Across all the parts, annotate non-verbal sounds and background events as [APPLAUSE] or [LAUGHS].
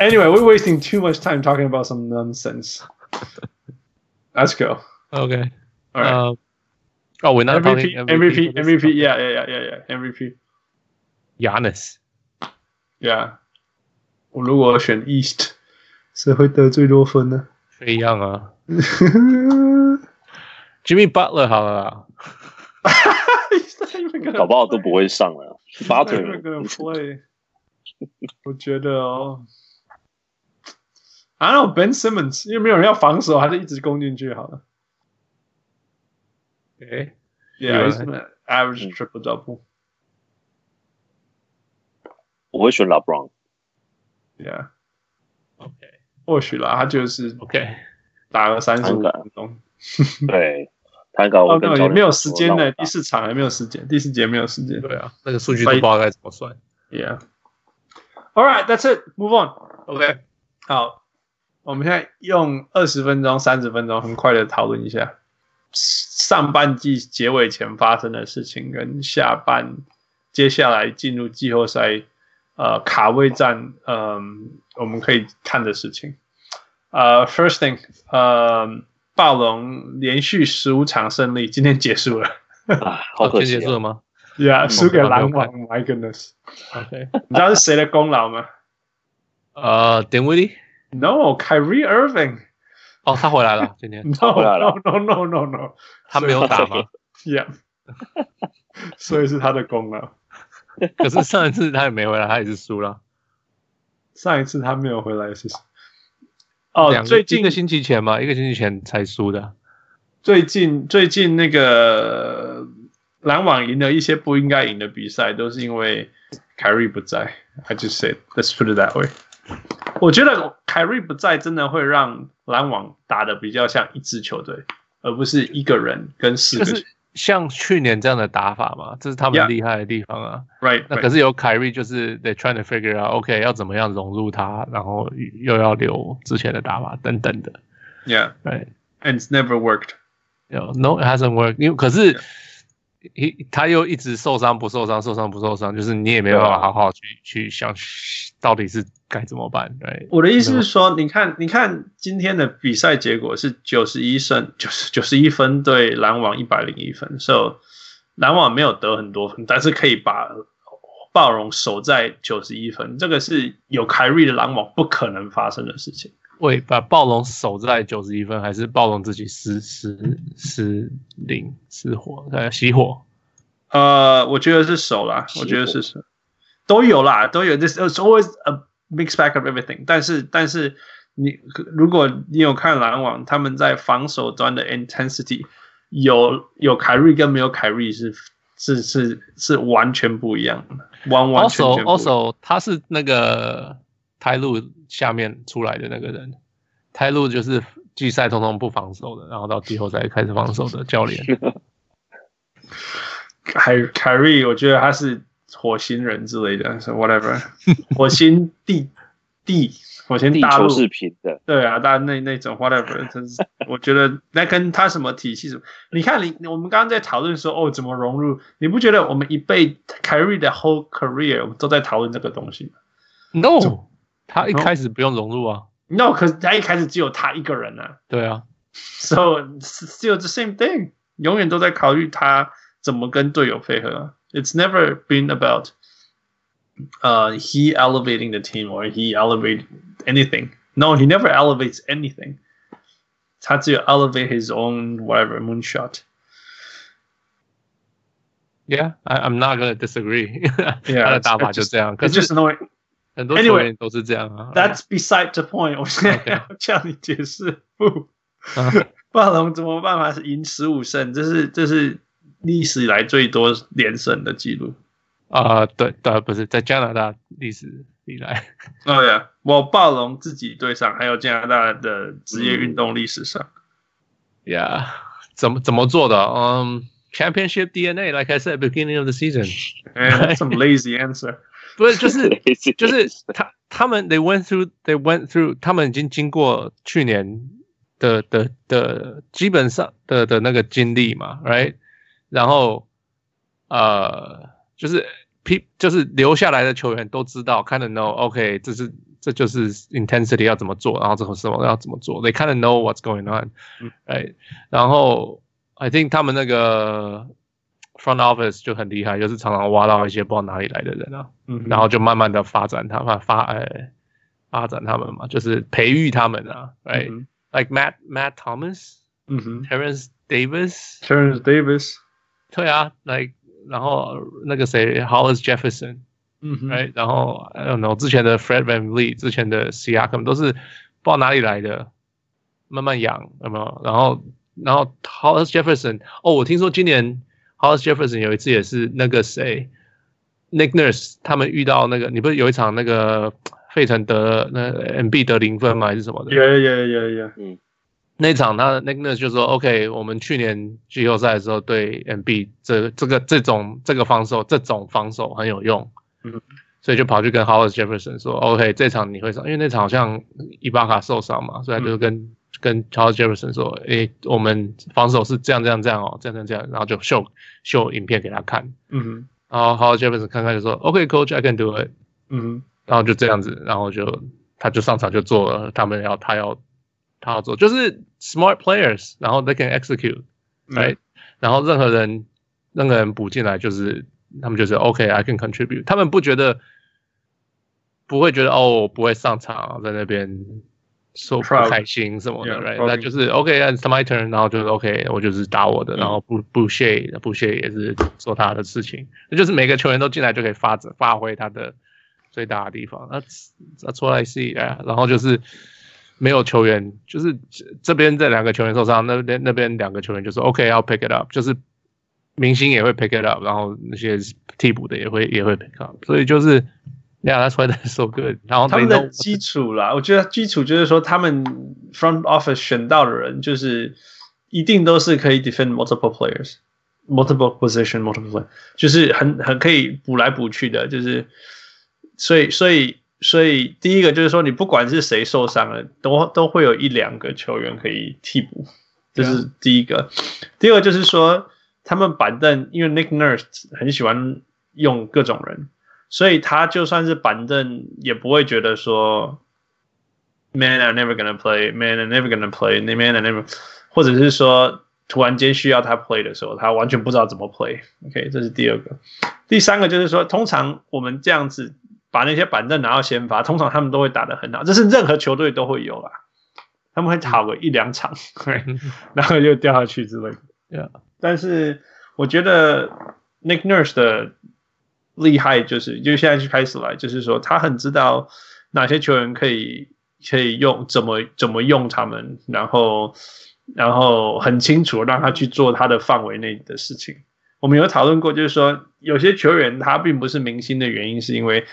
Anyway, we're wasting too much time talking about some nonsense. Let's go. Okay. All right. Uh, oh, we're not MVP, talking MVP, for this? MVP. Yeah, yeah, yeah, yeah, yeah. MVP. Giannis. Yeah. 我如果选 East，谁会得最多分呢一样啊。Jimmy Butler 好了啦。 He's not even gonna 搞不好都不会上了。 He's not Butler even gonna play. 我觉得哦 ，I don't know Ben Simmons，因为没有人要防守，还是一直攻进去好了。诶 Yeah, he's Yeah. average triple double. 我会选 LeBron。Yeah，OK 或许啦，他就是 OK，打了三十分钟。对，他搞哦我，跟教练没有也没有时间呢，第四场还没有时间，第四节没有时间。对啊，那个数据都不知道该怎么算。Yeah. All right, that's it. Move on. OK，好，我们现在用二十分钟、三十分钟，很快的讨论一下上半季结尾前发生的事情，跟下半接下来进入季后赛呃卡位战，嗯、我们可以看的事情。呃，First thing，呃，暴龙连续十五场胜利，今天结束了。啊，好可惜啊今天结束了！吗 Yeah，输给篮我网。My goodness，？OK，你知道是谁的功劳吗呃，Dinwiddie，？No，Kyrie Irving。哦，他回来了，今天 [LAUGHS] No, 回来了 no, no, no, no, no. 他没有打吗？Yeah，[LAUGHS] 所以是他的功劳。[LAUGHS] 可是上一次他也没回来，他也是输了。上一次他没有回来是，哦，最近一个星期前嘛，一个星期前才输的。最近最近那个篮网赢了一些不应该赢的比赛，都是因为凯瑞不在。I just said let's put it that way。[LAUGHS] 我觉得凯瑞不在，真的会让篮网打的比较像一支球队，而不是一个人跟四个。就是像去年这样的打法嘛，这是他们.厉害的地方啊。Right，那可是有凯瑞，就是 they trying to figure out，OK，、要怎么样融入他，然后又要留之前的打法等等的。Yeah，and Right，And it's never worked。有 no it hasn't worked，因为可是 he, 他又一直受伤不受伤，受伤不受伤，就是你也没办法好好去、去想到底是该怎么办。对，我的意思是说，你看，你看今天的比赛结果是九十一胜，九十九十一分对篮网一百零一分，so 篮网没有得很多分，但是可以把暴龙守在九十一分，这个是有凯瑞的篮网不可能发生的事情。喂，把暴龙守在九十一分，还是暴龙自己失失失灵失火呃熄火？呃，我觉得是守啦，我觉得是守，都有啦，都有。This it's always a mixed bag of everything 但。但是，但是你如果你有看篮网，他们在防守端的 intensity 有有凯瑞跟没有凯瑞是是是是完全不一样的，完完全全不一样。also 他是那个泰路下面出来的那个人，泰路就是季赛通通不防守的，然后到季后赛开始防守的教练。[LAUGHS] 凯凯瑞，我觉得他是火星人之类的，[LAUGHS] so whatever，[LAUGHS] 火星地地火星地大陆球是平的，对啊，大那那种 whatever，[LAUGHS] 真是我觉得那跟他什么体系什么，你看你我们刚刚在讨论说哦怎么融入，你不觉得我们一辈凯瑞的 whole career 我们都在讨论这个东西吗 No，他一开始不用融入啊。？No，可是他一开始只有他一个人啊对啊，，so still the same thing，永远都在考虑他怎么跟队友配合啊。It's never been about uh he elevating the team or he elevate anything. No, he never elevates anything. 他只有 elevate his own whatever moonshot. Yeah，I I'm not gonna disagree 。 [LAUGHS] Yeah, 他的打法就这样，可 It's 是 just annoying. 很多球员都是这样啊。 That's beside the point. 我现在要叫你解释不？暴龙怎么办法是赢十五胜？这是这是 [LAUGHS] [LAUGHS] 历史以来最多连胜的记录。啊，对对，不是在加拿大历史以来。哦呀，我暴龙自己队上，还有加拿大的职业运动历史上。Yeah，怎么怎么做的？嗯、um,，Championship DNA，like I said beginning of the season。And some lazy answer. 不是，就是就是他他们 they went through they went through 他们已经经过去年的的的基本上的的那个经历嘛，right？然后呃，就是 P 就是留下来的球员都知道，kind of know，OK，、okay, 这是这就是 intensity 要怎么做，然后之后什么要怎么做，they kind of know what's going on，哎、嗯，然后 I think 他们那个 front office 就很厉害，就是常常挖到一些不知道哪里来的人啊，嗯，然后就慢慢的发展他们发哎发展他们嘛，就是培育他们啊，right，like、嗯、Matt Matt Thomas，嗯哼，Terence Davis，Terence Davis，对啊，like 然后那个谁 Hollis Jefferson。嗯，right，然后 I don't know 之前的 Fred VanVleet，之前的 Siakam 都是不知道哪里来的，慢慢养有没有？然后然后 Hollis Jefferson，哦，我听说今年 Hollis Jefferson 有一次也是那个谁 Nick Nurse 他们遇到那个，你不是有一场那个费城得那 Embiid 得零分吗？还是什么的？Yeah yeah yeah yeah，嗯，那场他 Nick Nurse 就说 OK，我们去年季后赛的时候对 Embiid 这这个这种这个防守这种防守很有用。嗯，所以就跑去跟 Howard Jefferson 说，OK，这场你会上，因为那场好像伊巴卡受伤嘛，所以他就跟、嗯、跟 Howard Jefferson 说，诶，我们防守是这样这样这样哦，这样这样这样，然后就秀秀影片给他看，嗯，然后 Howard Jefferson 看看就说，OK，Coach，I、okay, can do it，嗯，然后就这样子，然后就他就上场就做了他们要他要他要做，就是 smart players，然后 they can execute，right，、嗯、然后任何人任何人补进来就是。他们就是 OK，I、okay, can contribute。他们不觉得，不会觉得哦，我不会上场，在那边说不开心什么的 Proud.，right？那就是 OK，it's、okay, my turn，然后就是 OK，我就是打我的，然后不不屑不屑也是做他的事情。那就是每个球员都进来就可以发发挥他的最大的地方。那 That's what I see，然后就是没有球员，就是这边这两个球员受伤，那边那边两个球员就说 OK，I'll、pick it up，就是。明星也会 pick it up，然后那些替补的也会也会 pick up，所以就是，Yeah，that's why they're so good。然后他们的基础啦，我觉得基础就是说，他们 front office 选到的人，就是一定都是可以 defend multiple players，multiple position，multiple play，就是很很可以补来补去的，就是，所以所以所以第一个就是说，你不管是谁受伤了，都都会有一两个球员可以替补，这是第一个。第二个就是说。他们板凳，因为 Nick Nurse 很喜欢用各种人，所以他就算是板凳也不会觉得说，Man I'm never gonna play，Man I'm never gonna play，Man I'm never，或者是说突然间需要他 play 的时候，他完全不知道怎么 play。OK，这是第二个。第三个就是说，通常我们这样子把那些板凳拿到先发，通常他们都会打得很好，这是任何球队都会有啦。他们会好个一两场，[LAUGHS] 然后就掉下去之类的。Yeah. 但是我觉得 Nick Nurse 的厉害就是，就现在就开始来，就是说他很知道哪些球员可以可以用，怎么怎么用他们，然后然后很清楚让他去做他的范围内的事情。我们有讨论过，就是说有些球员他并不是明星的原因，是因为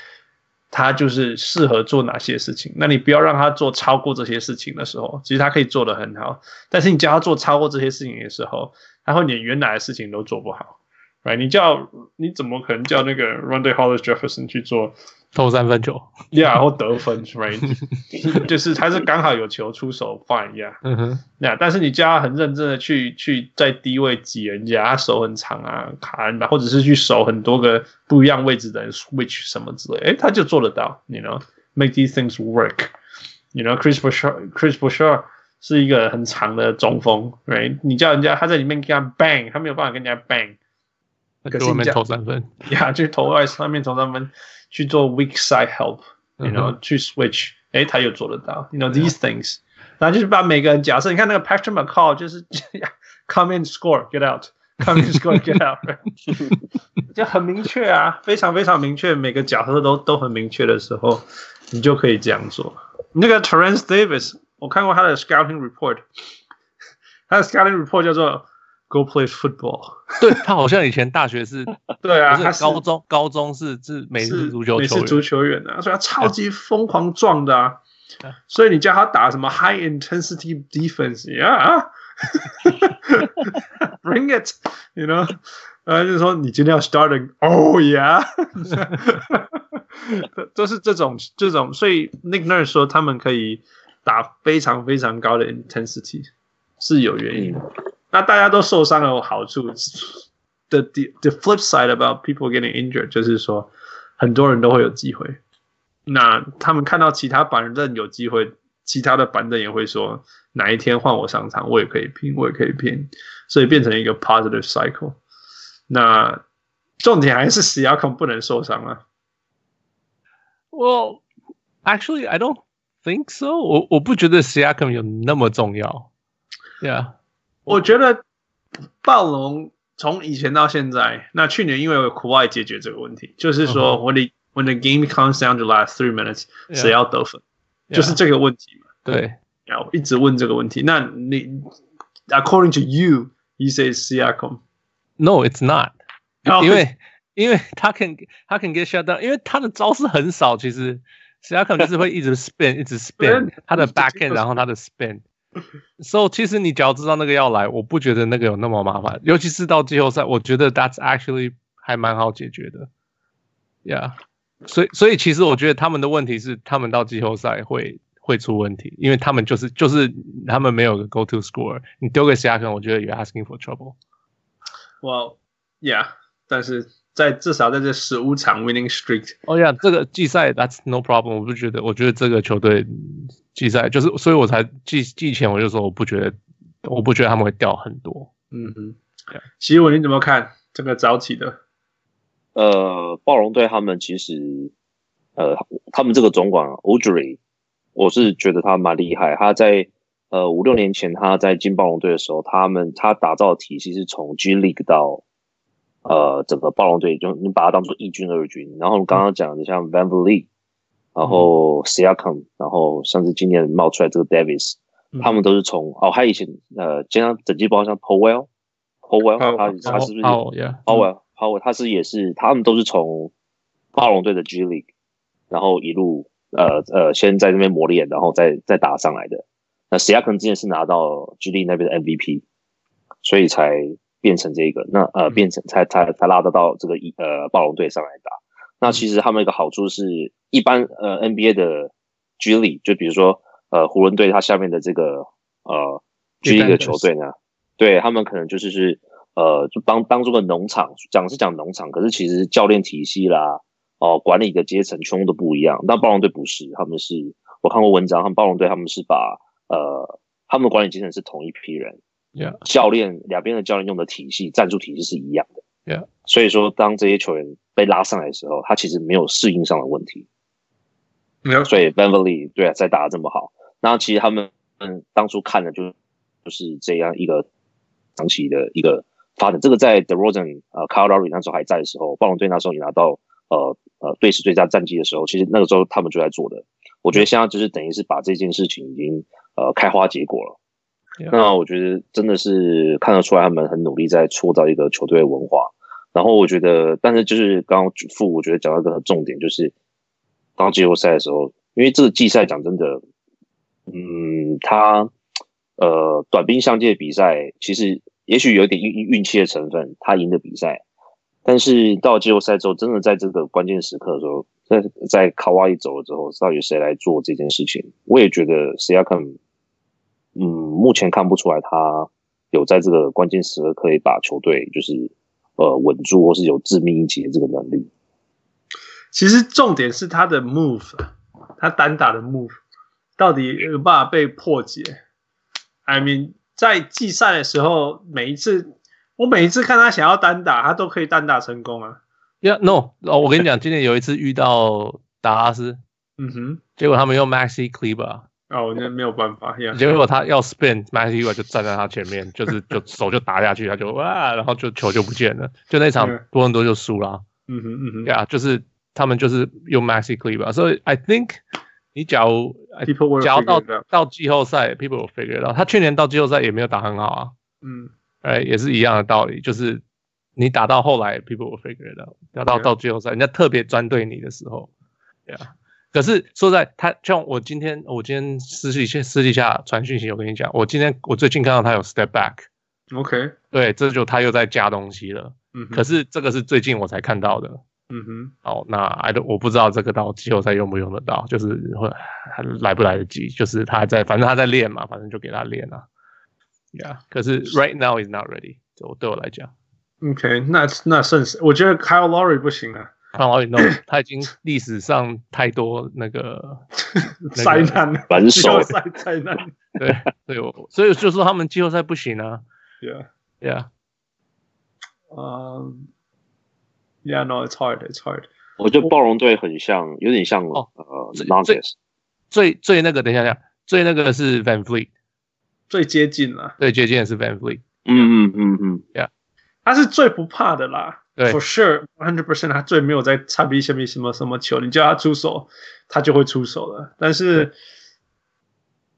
他就是适合做哪些事情。那你不要让他做超过这些事情的时候，其实他可以做得很好。但是你叫他做超过这些事情的时候，他会连原来的事情都做不好哎你叫你怎么可能叫那个 Randy Hollis Jefferson 去做投三分球，yeah，或得分，right？[LAUGHS] 就是他是刚好有球出手，fine，yeah，嗯哼，那但是你叫他很认真的去去在低位挤人家，他手很长啊，卡人，或者是去守很多个不一样位置的人 switch 什么之类，诶，他就做得到，you know，make these things work，you know，Chris Boucher，Chris Boucher。是一个很长的中锋，right？你叫人家他在里面给他 bang，他没有办法跟人家 bang。可是外面投三分，呀，就投外上面投三分，去做 [LAUGHS] weak side help，you know，、嗯、哼去 switch，诶，他又做得到，you know these things。然后就是把每个人假设，你看那个 Patrick McCall，就是 [LAUGHS] come in score，get out，come in score，get out，就很明确啊，非常非常明确，每个角色都都很明确的时候，你就可以这样做。那个 [LAUGHS] Terence Davis。我看过他的 scouting report，他的 scouting report 叫做 Go play football。[LAUGHS] 对，他好像以前大学是，[LAUGHS] 对啊，他高中是高中是是美式足球球员，美式足球员啊，所以他超级疯狂撞的啊。啊所以你叫他打什么 high intensity defense 呀、[LAUGHS] yeah?，bring it，you know，呃，就是说你今天要 starting，oh yeah，都是这种这种，所以 Nick Nurse 说他们可以。打非常非常高的 intensity 是有原因的，那大家都受伤有好处。The the the flip side about people getting injured 就是说，很多人都会有机会。 那他们看到其他板凳有机会，其他的板凳也会说，哪一天换我上场，我也可以拼，我也可以拼，所以变成一个 positive cycle。那重点还是 Siakam 不能受伤啊。Well, actually, I don't think so. 我我不觉得 Siakam 有那么重要。Yeah， 我觉得暴龙从以前到现在，那去年因为有 Kawhi 解决这个问题，就是说，when the when the game comes down to last three minutes，谁要得分，就是这个问题嘛。对，然后一直问这个问题。那你，according to you，you say Siakam。No, it's not. 因为因为他 can 他 can get shut down，因为他的招式很少。其实 Siakam 就是会一直 spin，一直 spin 他的 backhand，然后他的 spin。So 其实你只要知道那个要来，我不觉得那个有那么麻烦。尤其是到季后赛，我觉得 that's actually 还蛮好解决的。Yeah，所以所以其实我觉得他们的问题是，他们到季后赛会会出问题，因为他们就是就是他们没有个 go to score。你丢给 Siakam，我觉得 you're asking for trouble。Well, yeah. 但是在至少在这十五场 winning streak，哦呀，这个季赛 that's no problem，我不觉得，我觉得这个球队季赛就是，所以我才季季前我就说我不觉得，我不觉得他们会掉很多。嗯哼，希文你怎么看这个早起的？呃，暴龙队他们其实，呃，他们这个总管 Udry 我是觉得他蛮厉害。他在呃五六年前他在进暴龙队的时候，他们他打造的体系是从 G League 到。呃，整个暴龙队就你把它当做一军二军，然后刚刚讲的像 VanVleet，然后 Siakam，然后甚至今年冒出来这个 Davis，、嗯、他们都是从哦，还有以前呃，经常整季包像 Powell，Powell，他他是不是 Powell，Powell，他是也是他们都是从暴龙队的 G League，然后一路呃呃先在那边磨练，然后再再打上来的。那 Siakam 之前是拿到 G League 那边的 MVP，所以才。变成这个，那呃，变成才才才拉得到这个一呃暴龙队上来打。那其实他们一个好处是，一般呃 NBA 的 G League，就比如说呃湖人队他下面的这个呃 G League 的球队呢，对他们可能就是是呃就当当做个农场，讲是讲农场，可是其实教练体系啦，哦、呃、管理的阶层全部都不一样。但暴龙队不是，他们是我看过文章，他们暴龙队他们是把呃他们的管理阶层是同一批人。Yeah. 教练两边的教练用的体系、战术体系是一样的。Yeah. 所以说当这些球员被拉上来的时候，他其实没有适应上的问题。没有，所以 VanVleet 对啊，在打的这么好，那其实他们嗯当初看的就就是这样一个长期的一个发展。这个在 DeRozan 呃 Kyle Lowry 那时候还在的时候，暴龙队那时候也拿到呃呃队史最佳战绩的时候，其实那个时候他们就在做的。我觉得现在就是等于是把这件事情已经呃开花结果了。那我觉得真的是看得出来，他们很努力在塑造一个球队文化。然后我觉得，但是就是刚刚副，我觉得讲到一个重点，就是当季后赛的时候，因为这个季赛讲真的，嗯，他呃短兵相接的比赛，其实也许有点运运气的成分，他赢的比赛。但是到季后赛之后，真的在这个关键时刻的时候，在在卡哇伊走了之后，到底谁来做这件事情？我也觉得谁要看。嗯，目前看不出来他有在这个关键时刻可以把球队就是呃稳住，或是有致命一击的这个能力。其实重点是他的 move，他单打的 move 到底有办法被破解？I mean，在季赛的时候，每一次我每一次看他想要单打，他都可以单打成功啊。Yeah，no，哦，我跟你讲，今年有一次遇到达拉斯，嗯哼，结果他们用 Maxi Kleber。哦，那没有办法。Yeah. 结果他要 spin，Maxi 就站在他前面，就是就 [LAUGHS] 手就打下去，他就哇，然后就球就不见了，就那场多伦多就输了。嗯哼嗯哼，对啊，就是他们就是用 Maxi Kleber，所以 I think 你假如假如到到季后赛，people will figure out。他去年到季后赛也没有打很好啊。嗯，哎，也是一样的道理，就是你打到后来，people will figure out。打到到季后赛，人家特别针对你的时候，对啊。可是说在他像我今天，我今天私底下私底下传讯息，我跟你讲，我今天我最近看到他有 step back，OK，对，这就他又在加东西了。嗯，可是这个是最近我才看到的。嗯哼，好，那 I 我不知道这个到季后赛用不用得到，就是会还来不来得及，就是他还在，反正他在练嘛，反正就给他练啊。Yeah，可是 right now is not ready，就对我来讲。OK，那那甚是我觉得 Kyle Lowry 不行啊。看好运动，他已经历史上太多那个 [LAUGHS] 灾难，反手灾灾难。对对，所以就说他们季后赛不行啊。Yeah，Yeah。嗯，Yeah，no，it's hard，it's hard。我觉得暴龙队很像，有点像哦，呃，Nonsense。最最那个，等一下，等一下，最那个是 Van Fleet，最接近了。最接近的是 Van Fleet。嗯嗯嗯嗯，Yeah，他是最不怕的啦。对，For sure，hundred percent，他最没有在擦边下面什么什么球，你叫他出手，他就会出手了。但是，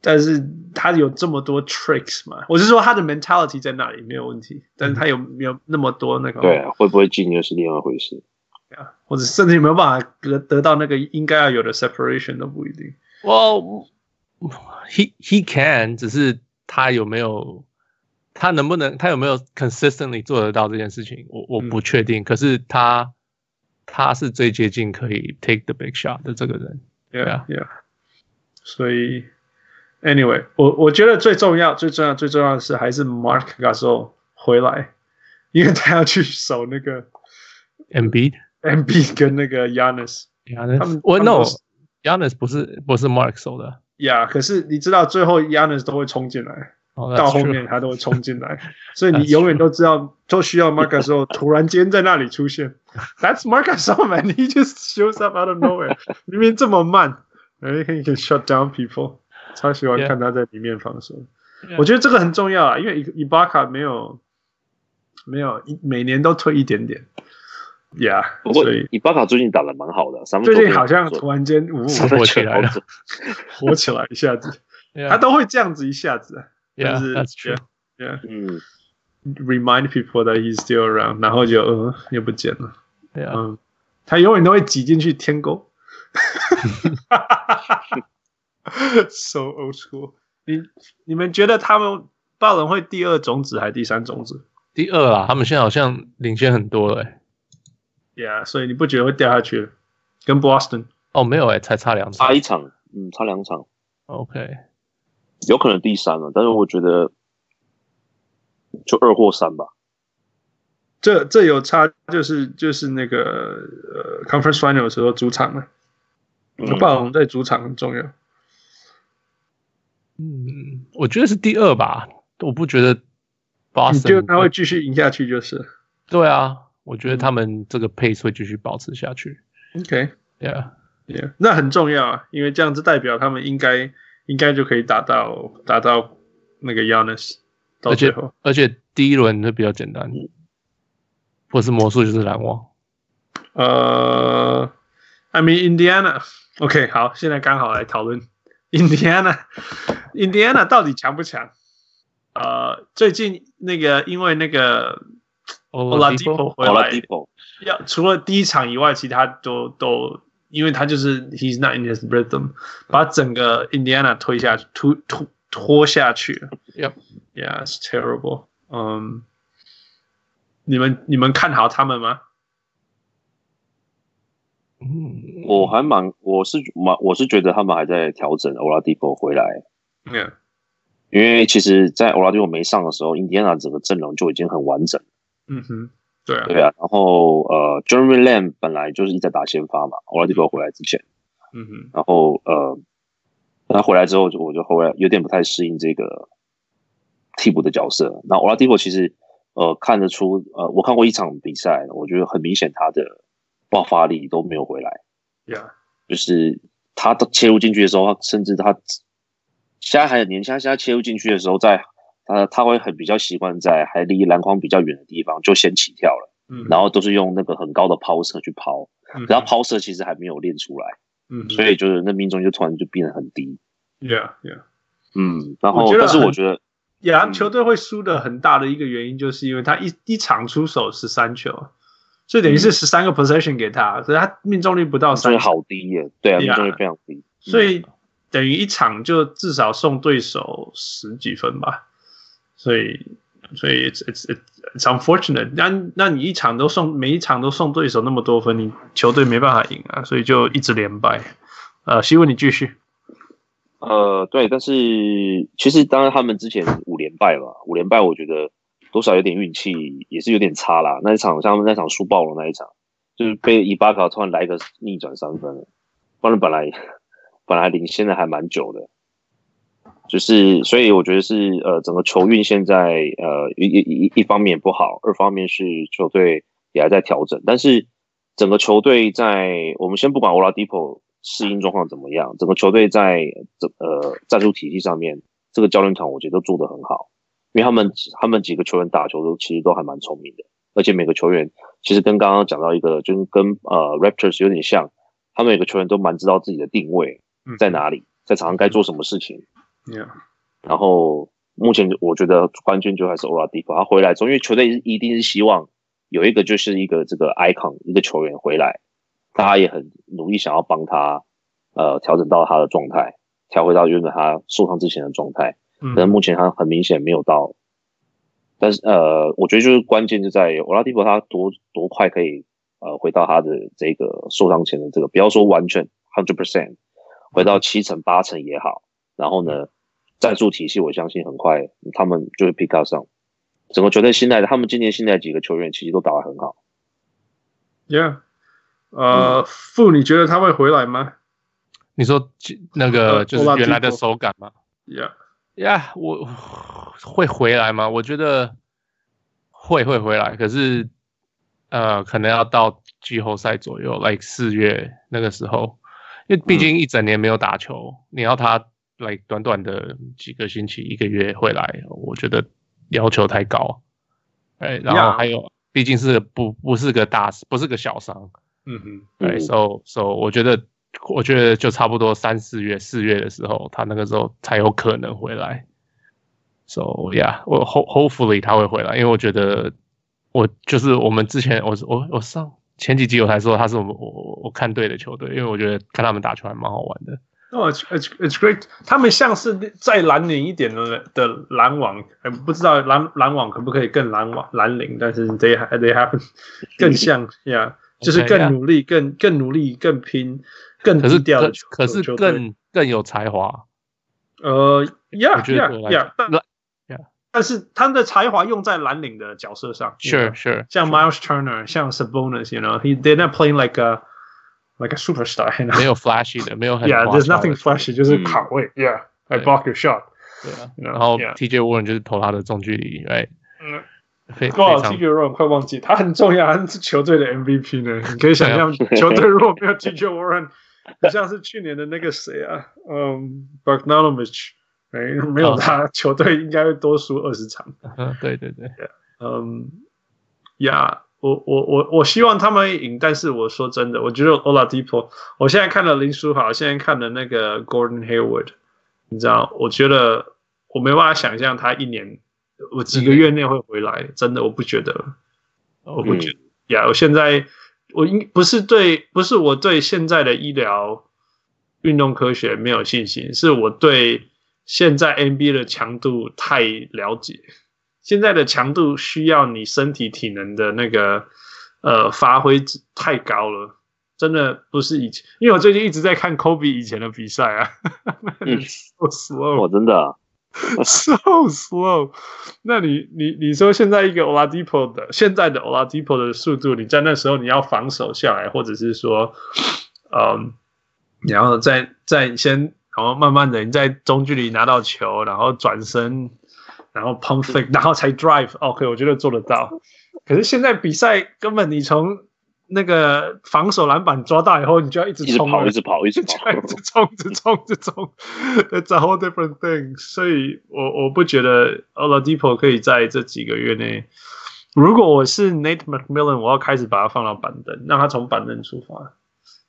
但是他有这么多 tricks 嘛？我是说他的 mentality 在那里没有问题，但是他有没有那么多那个？对啊，会不会进又是另外一回事。啊，或者甚至有没有办法得得到那个应该要有的 separation 都不一定。Well, he he can，只是他有没有？他能不能？他有没有 consistently 做得到这件事情？我我不确定。嗯、可是他他是最接近可以 take the big shot 的这个人。Yeah, yeah. 所以，anyway，我我觉得最重要、最重要、最重要的是还是 Mark Gasol 回来，因为他要去守那个 Embiid Embiid 跟那个他们我 no，Giannis 不是不是 Mark 守的。Yeah，可是你知道最后 Giannis 都会冲进来。Oh, 到后面 [LAUGHS] 他都会冲进来，所以你永远都知道，都需要 Marc Gasol 突然间在那里出现。That's Marc Gasol man，he just shows up out of nowhere。明明这么慢，he can shut down people。超喜欢看他在里面防守。我觉得这个很重要啊，因为伊巴卡没有没有每年都退一点点。Yeah，所以伊巴卡最近打的蛮好的，最近好像突然间五五 [LAUGHS] 火起来了，火起来 [LAUGHS] 一下子.他都会这样子一下子。Yeah, that's true. Yeah, 嗯，remind people that he's still around，然后就呃又不见了。Yeah. 嗯，他永远都会挤进去天沟。[LAUGHS] so old school。你你们觉得他们爆人会第二种子还是第三种子？第二啊，他们现在好像领先很多了、欸。Yeah，所以你不觉得会掉下去？跟 Boston？哦，没有哎、欸，才差两场。差一场，嗯，差两场。OK。有可能第三了，但是我觉得就二或三吧。这这有差，就是就是那个呃，Conference Final 的时候主场嘛，暴龙在主场很重要。嗯，我觉得是第二吧，我不觉得。你觉得他会继续赢下去就是？对啊，我觉得他们这个 pace 会继续保持下去。OK，Yeah，Yeah，那很重要啊，因为这样子代表他们应该。应该就可以打到打到那个 Giannis，到最后，而且而且第一轮会比较简单，不是魔术就是篮网。呃、uh,，I mean Indiana，OK，[LAUGHS] 好，现在刚好来讨论 [LAUGHS] Indiana，Indiana [LAUGHS] 到底强不强？呃、uh,，最近那个因为那个 Oladipo 回来，要除了第一场以外，其他都都。因为他就是 he's not in his rhythm，把整个 Indiana 推下去，拖拖拖下去。Yep，yeah，it's terrible。嗯，你们你们看好他们吗？嗯，我还蛮，我是蛮，我是觉得他们还在调整 Oladipo 回来。Yeah，因为其实，在 Oladipo 没上的时候，Indiana 整个阵容就已经很完整。嗯哼。对啊，对啊，然后呃，Jeremy Lamb 本来就是一直在打先发嘛，Oladipo 回来之前，嗯哼，然后呃，他回来之后就我就后来有点不太适应这个替补的角色。那 Oladipo 其实呃看得出呃，我看过一场比赛，我觉得很明显他的爆发力都没有回来。Yeah，就是他切入进去的时候，他甚至他现在还很年轻，他现在切入进去的时候在。他他会很比较习惯在还离篮筐比较远的地方就先起跳了，嗯，然后都是用那个很高的抛射去抛，嗯，然后抛射其实还没有练出来，嗯，所以就是那命中就突然就变得很低，Yeah Yeah，嗯，然后但是我觉得，呀，球队会输的很大的一个原因就是因为他一一场出手十三球，所以等于是十三个 possession 给他，所以他命中率不到三，好低耶，对啊，命中率非常低，所以等于一场就至少送对手十几分吧。所以，所以 it's it's it's unfortunate。那那你一场都送，每一场都送对手那么多分，你球队没办法赢啊，所以就一直连败。呃，希望你继续。呃，对，但是其实当然他们之前五连败吧，五连败我觉得多少有点运气，也是有点差啦。那一场像他们那场输爆了那一场，就是被伊巴卡突然来个逆转三分了，不然本来本来领先的还蛮久的。就是，所以我觉得是呃，整个球运现在呃一一一一方面不好，二方面是球队也还在调整。但是整个球队在我们先不管 Oladipo 适应状况怎么样，整个球队在这呃战术体系上面，这个教练团我觉得都做得很好，因为他们他们几个球员打球都其实都还蛮聪明的，而且每个球员其实跟刚刚讲到一个，就是跟呃 Raptors 有点像，他们每个球员都蛮知道自己的定位在哪里，在场上该做什么事情。Yeah. 然后目前我觉得关键就还是 Oladipo，他回来之后，因为球队一定是希望有一个就是一个这个 icon 一个球员回来，大家也很努力想要帮他呃调整到他的状态，调回到原本他受伤之前的状态。嗯，但是目前他很明显没有到，但是呃，我觉得就是关键就在于 Oladipo 他多多快可以呃回到他的这个受伤前的这个，不要说完全 hundred percent，回到七成八成也好，然后呢。战术体系，我相信很快他们就会 pick up 上。整个球队新来的，他们今年新来的几个球员其实都打得很好。Yeah，呃，傅、嗯，你觉得他会回来吗？你说那个就是原来的手感吗？Yeah，Yeah，我会回来吗？我觉得会会回来，可是呃，可能要到季后赛左右，like 四月那个时候，因为毕竟一整年没有打球，嗯、你要他。来短短的几个星期、一个月回来，我觉得要求太高。哎，然后还有，毕竟是不不是个大，不是个小伤。嗯哼，对，so so，我觉得我觉得就差不多三四月、四月的时候，他那个时候才有可能回来。So yeah，我 hopefully 他会回来，因为我觉得我就是我们之前我我我上前几集我才说他是我们我我看对的球队，因为我觉得看他们打球还蛮好玩的。哦、oh,，it's it's great。他们像是再蓝领一点的的篮网，不知道篮篮网可不可以更蓝网蓝领，但是 they they have [LAUGHS] 更像呀，yeah, 就是更努力、okay, yeah. 更更努力、更拼、更低调的球可是可是更更有才华。呃、uh,，yeah yeah yeah，但 yeah. 但是他的才华用在蓝领的角色上，sure sure，像 Miles Turner，像 Sabonis，you know，he they're not playing like a like a superstar，没有 flashy 的，没有很 yeah，there's nothing flashy，就是卡位，yeah，I block your shot，对啊，然后 TJ Warren 就是投他的中距离，right，嗯，哇，TJ Warren 快忘记，他很重要，他是球队的 MVP 呢，你可以想象，球队如果没有 TJ Warren，不像是去年的那个谁啊，嗯，Bogdanovic，哎，没有他，球队应该会多输二十场，嗯，对对对，嗯，呀。 我我我我希望他们赢，但是我说真的，我觉得 Oladipo，我现在看了林书豪，现在看了那个 Gordon Hayward，你知道，我觉得我没办法想象他一年，我几个月内会回来，真的我不觉得，我不觉得呀。Yeah, 我现在我应不是对，不是我对现在的医疗运动科学没有信心，是我对现在 NBA 的强度太了解。现在的强度需要你身体体能的那个呃发挥太高了，真的不是以前。因为我最近一直在看 Kobe 以前的比赛啊，嗯，[LAUGHS] so slow，我真的、啊、[LAUGHS] so slow。那你你你说现在一个 Oladipo 的现在的 Oladipo 的速度，你在那时候你要防守下来，或者是说，嗯，然后再再先，然后慢慢的你在中距离拿到球，然后转身。然后 pump fake，然后才 drive，OK，okay，我觉得做得到。可是现在比赛根本你从那个防守篮板抓到以后，你就要一直冲，一直跑，一直 [LAUGHS] 跑，一直冲，一直冲，一直冲。It's a whole different thing。所以我我不觉得 Oladipo 可以在这几个月内。如果我是 Nate McMillan，我要开始把他放到板凳，让他从板凳出发。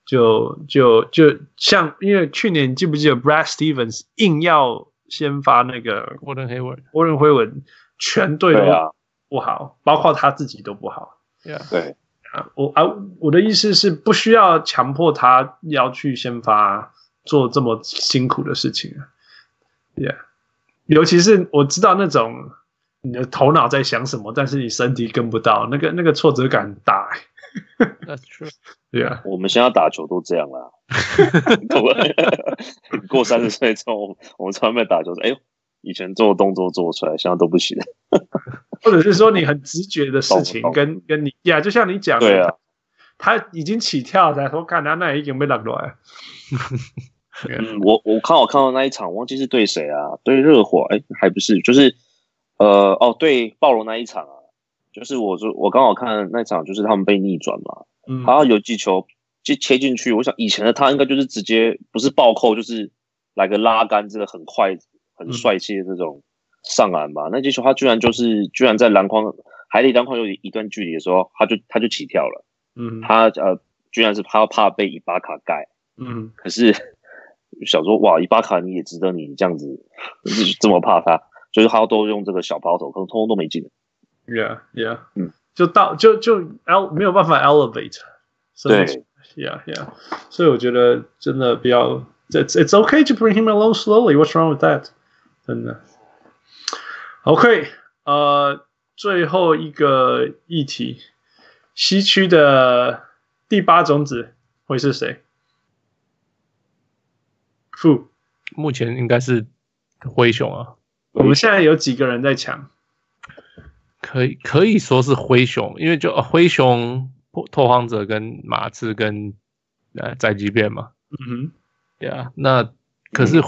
就就就像因为去年记不记得 Brad Stevens 硬要。先发那个 Gordon Hayward，Gordon Hayward 全队都不好，啊，包括他自己都不好。Yeah, 对啊，我啊，我的意思是不需要强迫他要去先发做这么辛苦的事情啊。Yeah，尤其是我知道那种你的头脑在想什么，但是你身体跟不到，那个那个挫折感很大。That's true. Yeah，我们现在打球都这样啦。[LAUGHS] 过三十岁之后，我们从来没打球说，哎呦，以前做动作做出来，现在都不行。或者是说，你很直觉的事情跟，跟跟你呀，就像你讲的，对啊，他已经起跳才说，看他那已经被打落来。[LAUGHS] 嗯，我我看我看到那一场，忘记是对谁啊？对热火？哎，还不是，就是呃哦，对暴龙那一场啊，就是我说我刚好看那场，就是他们被逆转嘛，嗯，然后有几球就切进去，我想以前的他应该就是直接不是暴扣，就是来个拉杆，这个很快很帅气的这种上篮吧。嗯、那几球他居然就是居然在篮筐还离篮筐有一段距离的时候，他就他就起跳了，嗯，他呃居然是他怕被伊巴卡盖，嗯，可是。想说哇，伊巴卡你也值得你这样子，这么怕他，就是他都用这个小抛投，可能通通都没进。Yeah, yeah，嗯，就到就就 L 没有办法 elevate，对，Yeah, yeah，所以我觉得真的不要，It's It's okay to bring him along slowly. What's wrong with that？真的。OK，呃，最后一个议题，西区的第八种子会是谁？负，目前应该是灰熊啊。我们现在有几个人在抢？ 可以可以说是灰熊，因为就灰熊、拓荒者跟马刺跟呃宅急便嘛。嗯哼，对啊。那可是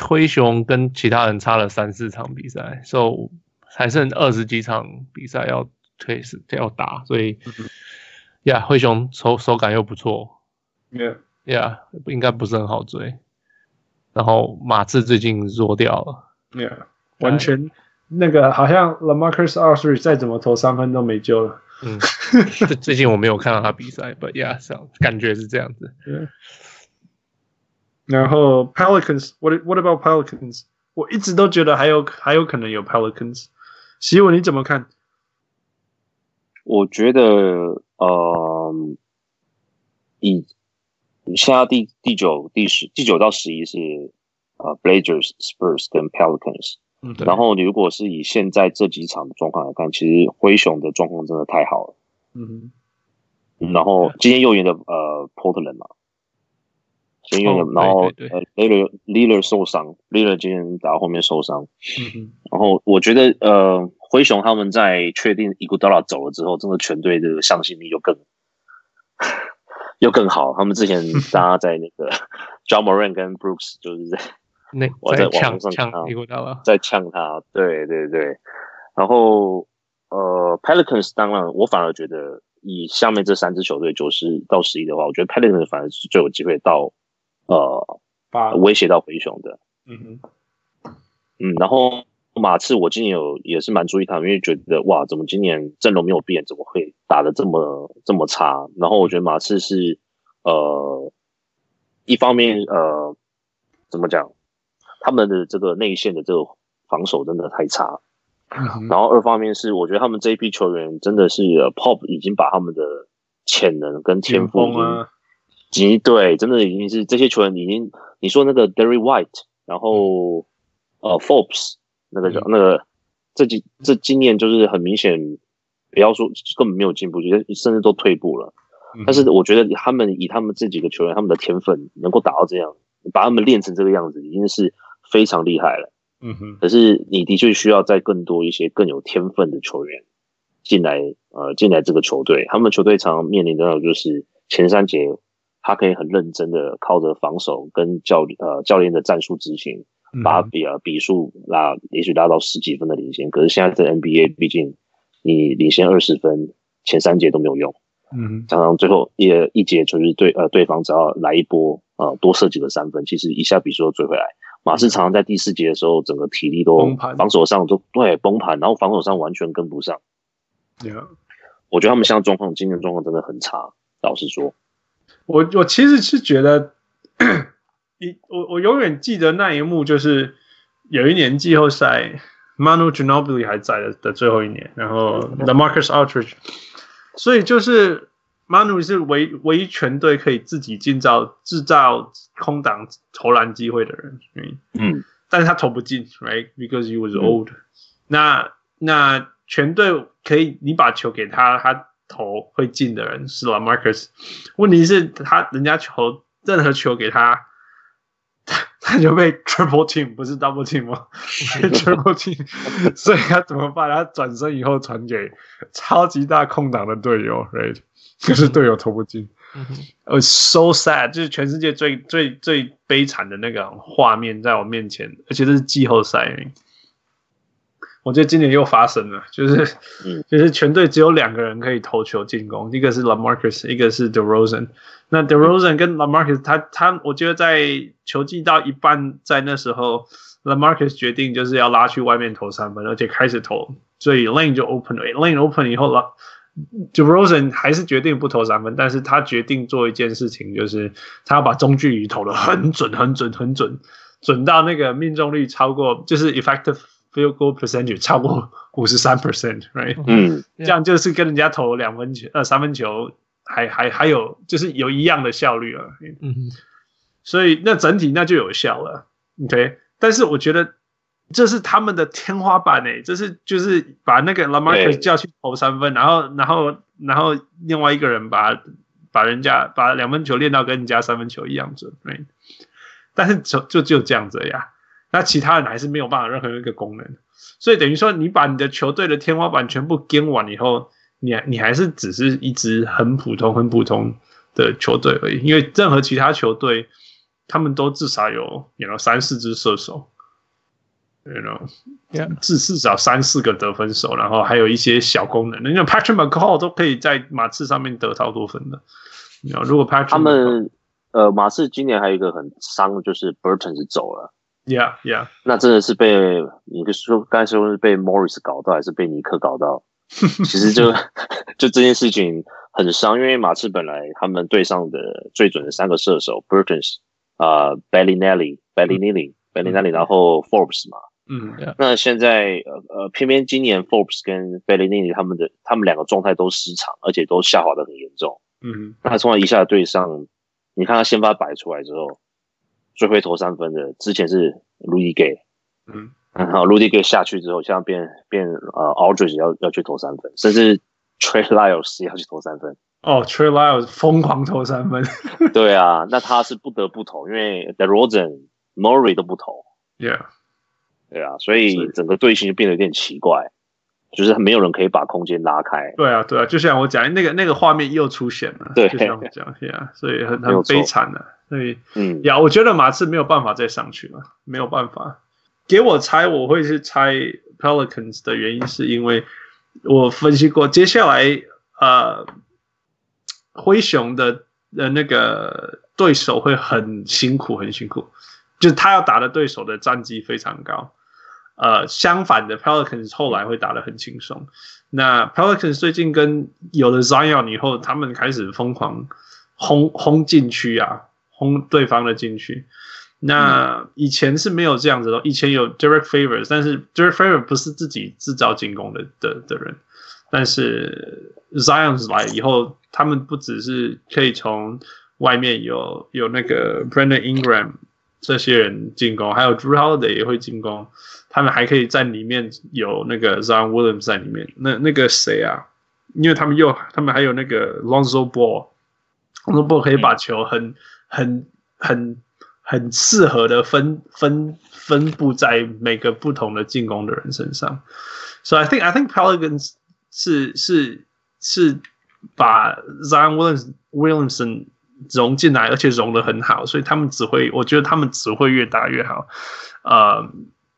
灰熊跟其他人差了三四场比赛，所以还剩二十几场比赛要推是要打，所以呀，灰熊手手感又不错。Yeah，呀，应该不是很好追。然后马刺最近弱掉了，Yeah，完全那个好像 LaMarcus Aldridge 再怎么投三分都没救了。嗯，最近我没有看到他比赛，But yeah，感觉是这样子。Yeah. 然后 Pelicans，What What about Pelicans？我一直都觉得还有还有可能有 Pelicans。希文你怎么看？我觉得，呃，以。现在第第九、第十、第九到十一是呃 Blazers、Spurs 跟 Pelicans。嗯，然后你如果是以现在这几场的状况来看，其实灰熊的状况真的太好了。嗯哼。然后今天又赢的呃 Portland 嘛。今天又然后呃 Lillard Lillard 受伤，Lillard 今天打到后面受伤。嗯哼。然后我觉得呃灰熊他们在确定 Iguodala 走了之后，真的全队的向心力就更。[LAUGHS] 又更好，他们之前 [LAUGHS] 大家在那个 [LAUGHS] John Morant 跟 Brooks 就是在那我在网上抢，在呛他，对对对。然后呃，Pelicans 当然，我反而觉得以下面这三支球队九十到十一的话，我觉得 Pelicans 反而是最有机会到呃威胁到灰熊的。嗯哼，嗯，然后。马刺，我今年有也是蛮注意他，因为觉得哇，怎么今年阵容没有变，怎么会打的这么这么差？然后我觉得马刺是呃，一方面呃，怎么讲，他们的这个内线的这个防守真的太差。嗯、然后二方面是，我觉得他们这一批球员真的是、呃、Pop 已经把他们的潜能跟天赋已经，对，真的已经是这些球员已经，你说那个 Derrick White，然后、嗯、呃 Forbes。那个叫那个，这几这经验就是很明显，不要说根本没有进步，觉得甚至都退步了。但是我觉得他们以他们这几个球员，他们的天分能够打到这样，把他们练成这个样子，已经是非常厉害了。嗯哼。可是你的确需要再更多一些更有天分的球员进来，呃，进来这个球队。他们球队常常面临的就是前三节，他可以很认真的靠着防守跟教呃教练的战术执行。把比啊比数拉，也许拉到十几分的领先，可是现在在 NBA，毕竟你领先二十分，前三节都没有用。嗯，常常最后一一节就是对呃对方只要来一波呃多射几个三分，其实一下比数都追回来。马刺常常在第四节的时候，整个体力都防守上都对崩盘，然后防守上完全跟不上。Yeah. 我觉得他们现在状况，今年状况真的很差。老实说，我我其实是觉得。一我我永远记得那一幕，就是有一年季后赛，Manu Ginobili 还在的的最后一年，然后 The Marcus Aldridge，所以就是 Manu 是唯唯一全队可以自己制造制造空档投篮机会的人，嗯，但是他投不进，right？Because he was old，嗯。那那全队可以你把球给他，他投会进的人是 LaMarcus，问题是他人家球任何球给他。他就被 triple team 不是 double team 吗？被 triple team，[LAUGHS] 所以他怎么办？他转身以后传给超级大空档的队友，right？可是队友投不进。呃、mm hmm.，so sad，就是全世界最最最悲惨的那个画面在我面前，而且这是季后赛。我觉得今年又发生了，就是 [LAUGHS] 就是全队只有两个人可以投球进攻，一个是 LaMarcus，一个是 DeRozan。那 DeRozan 跟 LaMarcus，他他，我觉得在球季到一半，在那时候 LaMarcus 决定就是要拉去外面投三分，而且开始投，所以 Lane 就 open 了，Lane open 以后了，DeRozan 还是决定不投三分，但是他决定做一件事情，就是他要把中距离投的很准，很准，很准，准到那个命中率超过，就是 effective。Field goal percentage 超过五十三 percent，right？嗯，这样就是跟人家投两分球、呃三分球还还还有就是有一样的效率啊。嗯哼，所以那整体那就有效了，OK？但是我觉得这是他们的天花板诶、欸，这是就是把那个 LaMarcus 叫去投三分，然后然后然后另外一个人把把人家把两分球练到跟人家三分球一样准，right？但是就就就这样子呀。那其他人还是没有办法任何一个功能，所以等于说你把你的球队的天花板全部跟完以后，你你还是只是一支很普通、很普通的球队而已。因为任何其他球队，他们都至少有有 you know, 三四支射手，you know，至至少三四个得分手，然后还有一些小功能。那 Patrick McCall 都可以在马刺上面得超多分的。You know, 如果 Patrick 他们呃马刺今年还有一个很伤，就是 Burton 是走了。Yeah, yeah，那真的是被你说刚才说是被 Morris 搞到，还是被尼克搞到？其实就 [LAUGHS] 就这件事情很伤，因为马刺本来他们队上的最准的三个射手 Burtons 啊、呃、Bellinelli、Bellinelli、Bellinelli，然后 Forbes 嘛，嗯，Yeah. 那现在呃呃，偏偏今年 Forbes 跟 Bellinelli 他们的他们两个状态都失常，而且都下滑的很严重。嗯，那从一下对上，你看他先发摆出来之后。最会投三分的，之前是 Rudy Gay，嗯，然后 Rudy Gay 下去之后，现在变变呃 Aldridge 要要去投三分，甚至 Trey Lyles 要去投三分。哦，Trey Lyles 疯狂投三分。[LAUGHS] 对啊，那他是不得不投，因为 DeRozan、Murray 都不投。Yeah，对啊，所以整个队形就变得有点奇怪。就是没有人可以把空间拉开。对啊，对啊，就像我讲，那个那个画面又出现了。对，就像我讲一样，所以很很悲惨的。所以，嗯，呀，我觉得马刺没有办法再上去了，没有办法。给我猜，我会是猜 Pelicans 的原因，是因为我分析过，接下来呃，灰熊的的那个对手会很辛苦，很辛苦，就是他要打的对手的战绩非常高。呃，相反的，Pelicans 后来会打得很轻松。那 Pelicans 最近跟有了 Zion 以后，他们开始疯狂轰轰禁区啊，轰对方的禁区。那以前是没有这样子的，以前有 Derek Favors，但是 Derek Favors 不是自己制造进攻的的的人。但是 Zion 来以后，他们不只是可以从外面有有那个 Brandon Ingram 这些人进攻，还有 Jrue Holiday 也会进攻。他们还可以在里面有那个 Zion Williams 在里面，那那个谁啊？因为他们又他们还有那个 Lonzo Ball，Lonzo Ball 可以把球很很很很适合的分分分布在每个不同的进攻的人身上。So I think I think Pelicans 是是是把 Zion Williams Williamson 融进来，而且融得很好，所以他们只会，我觉得他们只会越打越好，呃。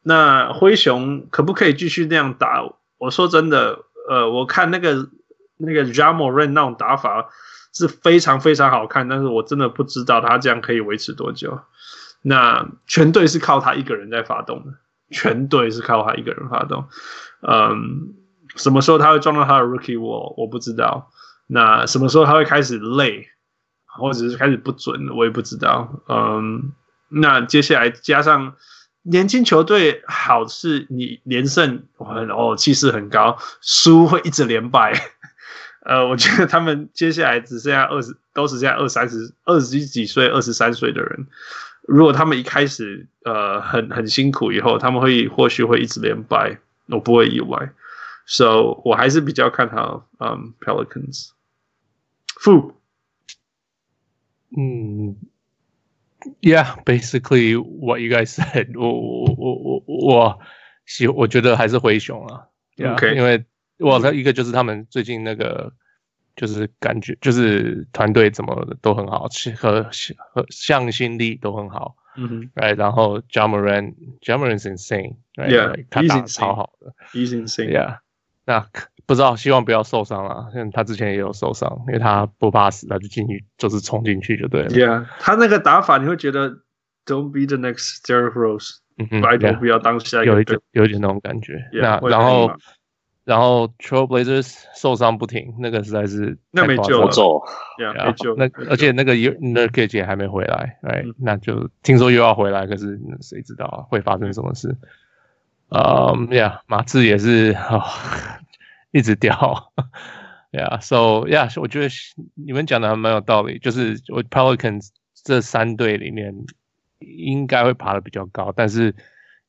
那灰熊可不可以继续那样打？我说真的，呃，我看那个那个 j a m o r a n 那种打法是非常非常好看，但是我真的不知道他这样可以维持多久。那全队是靠他一个人在发动的，全队是靠他一个人发动。嗯，什么时候他会撞到他的 Rookie Wall？我不知道。那什么时候他会开始累，或者是开始不准？我也不知道。嗯，那接下来加上。年轻球队好是你连胜很哦，气势很高，输会一直连败。呃，我觉得他们接下来只剩下二十，都只剩下二三十、二十几岁、二十三岁的人。如果他们一开始呃很很辛苦，以后他们会或许会一直连败，我不会意外。So 我还是比较看好嗯 Pelicans。负，嗯。Yeah, basically what you guys said 我。我我我我我喜，我觉得还是灰熊啊。OK，因为我的一个就是他们最近那个就是感觉就是团队怎么都很好，和和向心力都很好。嗯哼，right，然后 Ja Morant，Ja Morant is insane，right，他打超好的，he's insane，yeah。那不知道，希望不要受伤了。像他之前也有受伤，因为他不怕死，他就进去，就是冲进去就对了。Yeah，他那个打法你会觉得 Don't be the next Derrick Rose，拜托不要当下一个。有一点，有一点那种感觉。那然后，然后 Trailblazers 受伤不停，那个实在是那没救了。没救。那而且那个 Nurkic 也还没回来，哎，那就听说又要回来，可是谁知道会发生什么事？嗯，呀，马刺也是哦，一直掉，呀，so 呀，我觉得你们讲的还蛮有道理，就是我 Pelicans 这三队里面应该会爬的比较高，但是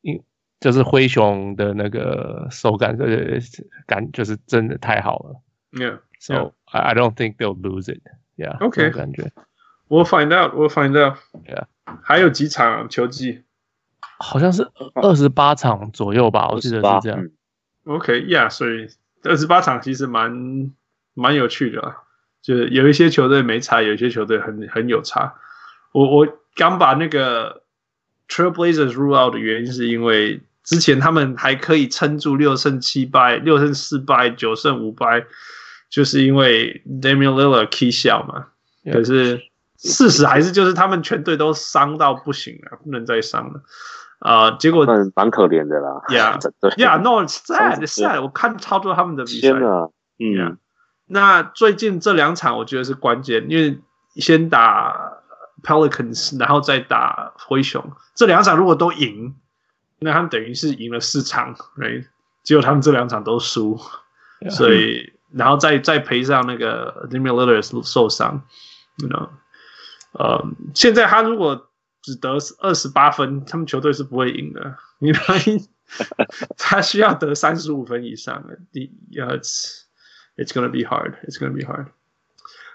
因就是灰熊的那个手感呃感就是真的太好了，yeah，so I I don't think they'll lose it，yeah，OK，感觉，We'll find out，We'll find out，yeah，还有几场球季。好像是二十八场左右吧，我记得是这样。OK，Yeah，所以二十八场其实蛮蛮有趣的啊，就是有一些球队没差，有一些球队很很有差。我我刚把那个 Trailblazers rule out 的原因，是因为之前他们还可以撑住六胜七败、六胜四败、九胜五败，就是因为 Damian Lillard key 小嘛。可是事实还是就是他们全队都伤到不行了，不能再伤了。啊、呃，结果蛮可怜的啦。Yeah，Yeah，No，it's [LAUGHS] sad，it's sad。我看超多他们的比赛。啊，嗯。Yeah. 那最近这两场我觉得是关键，因为先打 Pelicans，然后再打灰熊。这两场如果都赢，那他们等于是赢了四场，Right？结果他们这两场都输，yeah. 所以然后再再赔上那个 Damian Lillard 受伤，You know？呃，现在他如果只得二十八分，他们球队是不会赢的，因为他需要得三十五分以上的。Yeah, it's it's gonna be hard. It's gonna be hard.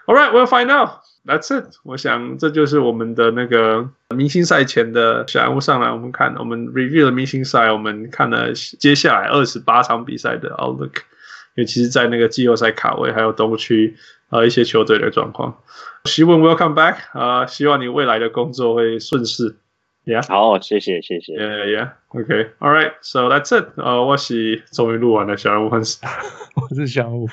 All right, we'll find out. That's it. 我想这就是我们的那个明星赛前的小人物上来，我们看我们 review 了明星赛，我们看了接下来二十八场比赛的 outlook。因为其实，在那个季后赛卡位还有东区呃一些球队的状况。希文 Welcome back 啊、uh,！希望你未来的工作会顺势。Yeah，好，谢谢，谢谢。Yeah, yeah. Okay, all right，So that's it。呃，我是终于录完了小人物分析，我是小人物，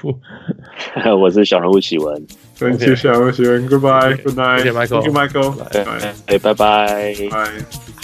我是小人物启文。Thank you，小人物启文。Goodbye，Good night。谢谢 Michael。Thank you Michael。哎，拜拜。拜。